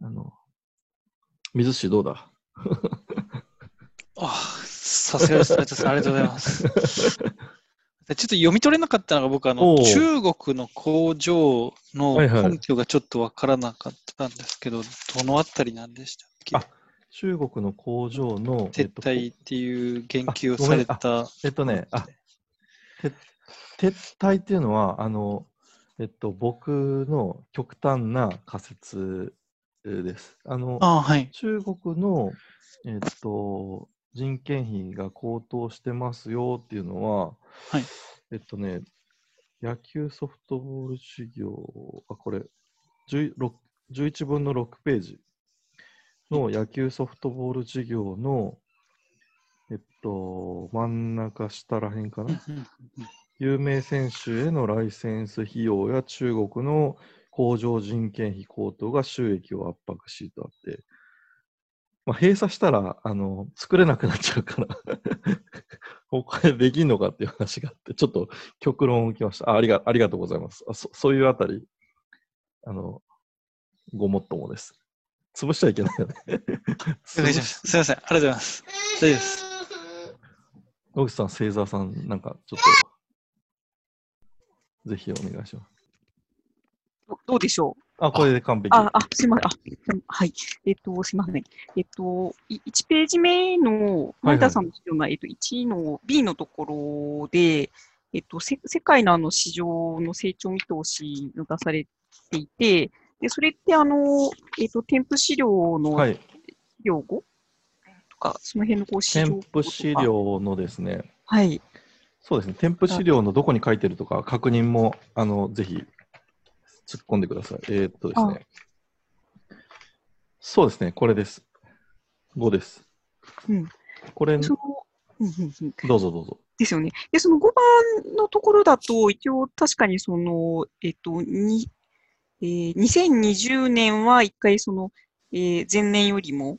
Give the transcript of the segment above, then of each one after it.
あの、水市どうだ？あさすがです。ありがとうございます。ちょっと読み取れなかったのが僕あの中国の工場のはいはい根拠がちょっとわからなかったんですけど、どのあたりなんでしたっけ？あ中国の工場の、撤と退っていう言及をされた。えっとね、あ、て撤退っていうのは、あの、えっと、僕の極端な仮説えーです。あの、あはい。中国の、えっと、人件費が高騰してますよっていうのは、はいえっとね、野球ソフトボール事業、あ、これ、10 6 11分の6ページの野球ソフトボール事業の、えっと、真ん中下らへんかな？有名選手へのライセンス費用や中国の工場人件費高騰が収益を圧迫しとあって、まあ、閉鎖したらあの作れなくなっちゃうから 他でできんのかっていう話があって、ちょっと極論をきました。あありがありがとうございますあそ。そういうあたり、あの、ごもっともです。潰しちゃいけないよね。すみません。ありがとうございます。大丈夫です。野口さん、星座さん、なんかちょっと、ぜひお願いします。どどうでしょう？あ、これで完璧。あ、あ、すいません。あ、はい。えっと、すいません。えっと、い1ページ目の、はい成田さんの資料の、えっと、1の B のところで、えっと、せ世界のあの市場の成長見通しが出されていて、で、それってあの、えっと、添付資料のはい。資料5とか、その辺のこう市場添付資料のですね、はい。そうですね、添付資料のどこに書いてるとか、確認も、あの、ぜひ、突っ込んでください。えーっとですね。そうですね、これです。5です。うん。これ、その、うんうんうん。どうぞどうぞ。ですよね。で、その5番のところだと、一応確かにその、えっと、に、えー2020年は一回その、えー前年よりも、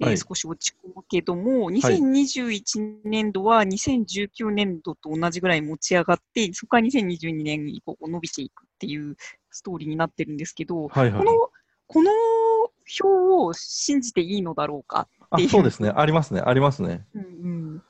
えーはい少し落ち込むけども、2021年度は2019年度と同じぐらい持ち上がって、そこから2022年以降伸びていくっていうストーリーになってるんですけど、はいはいこ。の、この表を信じていいのだろうかあていうそうですね、ありますね、ありますね。うんうん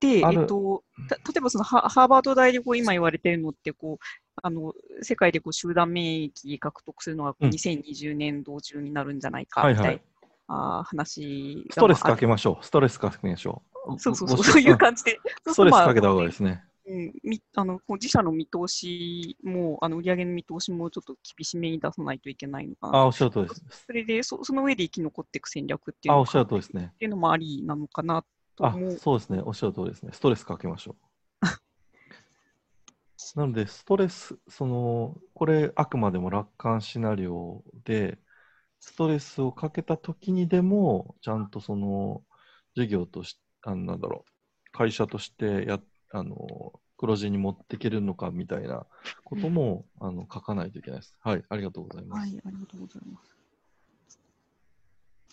で、えっと、た例えばそのハハーバード大でこう今言われてるのってこう、あの世界でこう集団免疫獲得するのがこううん2020年度中になるんじゃないかはいはいみたいな、あー話がストレスまあかけましょう。ストレスかけましょう。そうそうそう、ごそういう感じで。ストレスかけた方がいいですね。うんみあの自社の見通しも、あの売上の見通しもちょっと厳しめに出さないといけないのかあ、な。おっしゃる通りです。それでそ、その上で生き残っていく戦略っていうあ、のをおっしゃる通りですね。っていうのもありなのかなとあそうですね。おっしゃる通りですね。ストレスかけましょう。なので、ストレス、その、これ、あくまでも楽観シナリオで、ストレスをかけた時にでも、ちゃんとその、事業として、なんだろう、会社としてや、あの、黒字に持っていけるのかみたいなことも、あの書かないといけないです。はい、ありがとうございます。はい、ありがとうございます。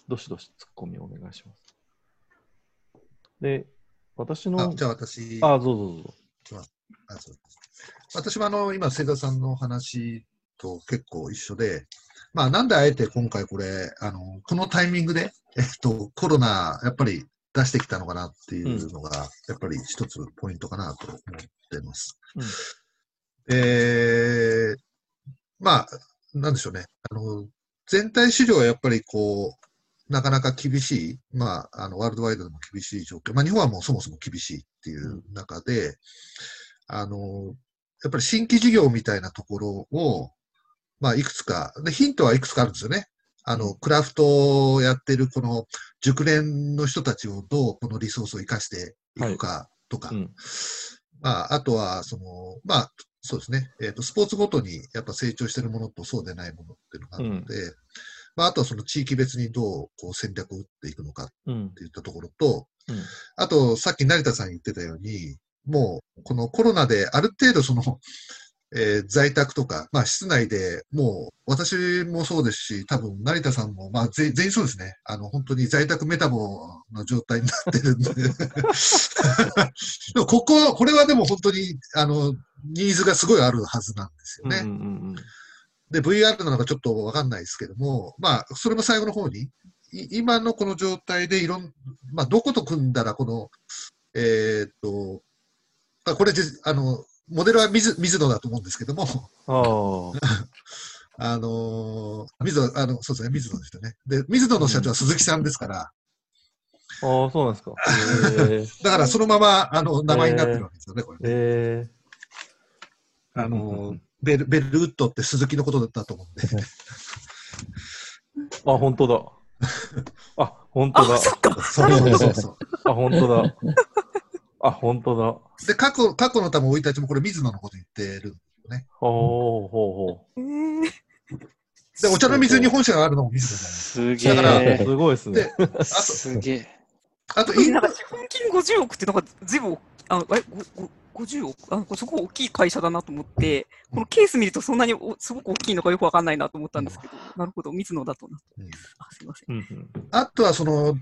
どしどしツッコミをお願いします。で、私の、あじゃあ私、あ、どうぞどうぞ。あそう私もあの今、清田さんの話と結構一緒で、まあ、なんであえて今回これ、あのこのタイミングで、えっと、コロナ、やっぱり出してきたのかなっていうのが、やっぱり一つポイントかなと思ってます。うんえーまあ、なんでしょうね。あの全体市場はやっぱりこう、なかなか厳しい、まあ、あのワールドワイドでも厳しい状況、まあ、日本はもうそもそも厳しいっていう中で、あのやっぱり新規事業みたいなところを、まあ、いくつか、でヒントはいくつかあるんですよね。あの、クラフトをやってるこの熟練の人たちをどうこのリソースを生かしていくかとか、うん。まあ、あとは、その、まあ、そうですね、えっ、と、スポーツごとにやっぱ成長してるものとそうでないものっていうのがあるので、まあ、あとはその地域別にどうこう戦略を打っていくのかっうん。ていったところと、うん。あと、さっき成田さん言ってたように、もう、このコロナである程度その、えー在宅とか、まあ、室内でもう、私もそうですし、多分成田さんも、まあ、全全員そうですね。あの、本当に在宅メタボの状態になってるんで。でも、ここは、これはでも本当に、あの、ニーズがすごいあるはずなんですよね。うんうんうんで、VR なのかちょっとわかんないですけども、まあ、それも最後の方に、い今のこの状態でいろん、まあ、どこと組んだら、この、えーっと、あこれで、あの、モデルは水水野だと思うんですけども、ああ。あのー水野、あの、そうですね、水野ですよね。で、水野の社長は鈴木さんですから、ああ、そうなんですか。えー、だからそのまま、あの、名前になってるわけですよね、これね。えあのーベル、ベルウッドって鈴木のことだったと思うんで。ー、あ、本当だ。あ、本当だあ、。そっか。そうそうそう。あ、本当だ。あ、本当だ。で、過去、過去の多分生い立ちもこれ水野のこと言ってる。ほうほうほえーで、お茶の水に本社があるのも水野なんです。すげだからう。え。すごいですねで。あと、すげえ。あと、インなんか資本金50億ってなんか随分、ああれ？ごご50億？あすごい大きい会社だなと思って、このケース見るとそんなにおすごく大きいのかよくわかんないなと思ったんですけど、なるほど、水野だとな。うんあ、すいません。うんうんあとはその、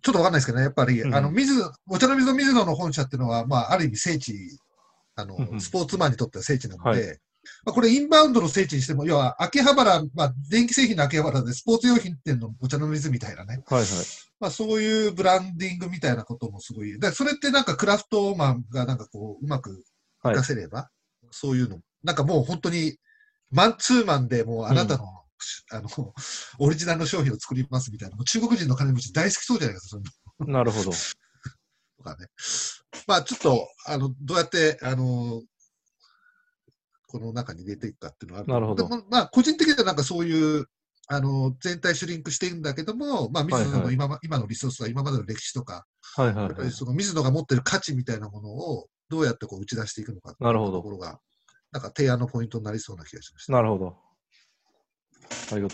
ちょっとわかんないですけどね、やっぱり、うん。あの、水野、お茶の水の水野の本社っていうのは、まあ、ある意味聖地、あのうんう、ん。スポーツマンにとっては聖地なので、はい。まあ、これインバウンドの聖地にしても、要は、秋葉原、まあ、電気製品の秋葉原でスポーツ用品店のお茶の水みたいなね、はいはい。まあ、そういうブランディングみたいなこともすごい、だそれってなんかクラフトマンがなんかこう、うまく活かせれば、そういうの、なんかもう本当に、マンツーマンでもうあなたの、あの、オリジナルの商品を作りますみたいな、中国人の金持ち大好きそうじゃないですか、そのなるほど。とかね。まあちょっと、あの、どうやって、あの、この中に入れていくかっていうのはあるなるほどでもまあ個人的にはなんかそういう、あの、全体シュリンクしていくんだけども、まあ水野はいはいの今のリソースは今までの歴史とか、はいはいはいやっぱり。その水野が持ってる価値みたいなものをどうやってこう打ち出していくのかっていうなるほどところが、なんか提案のポイントになりそうな気がしました。なるほど。ありがとう。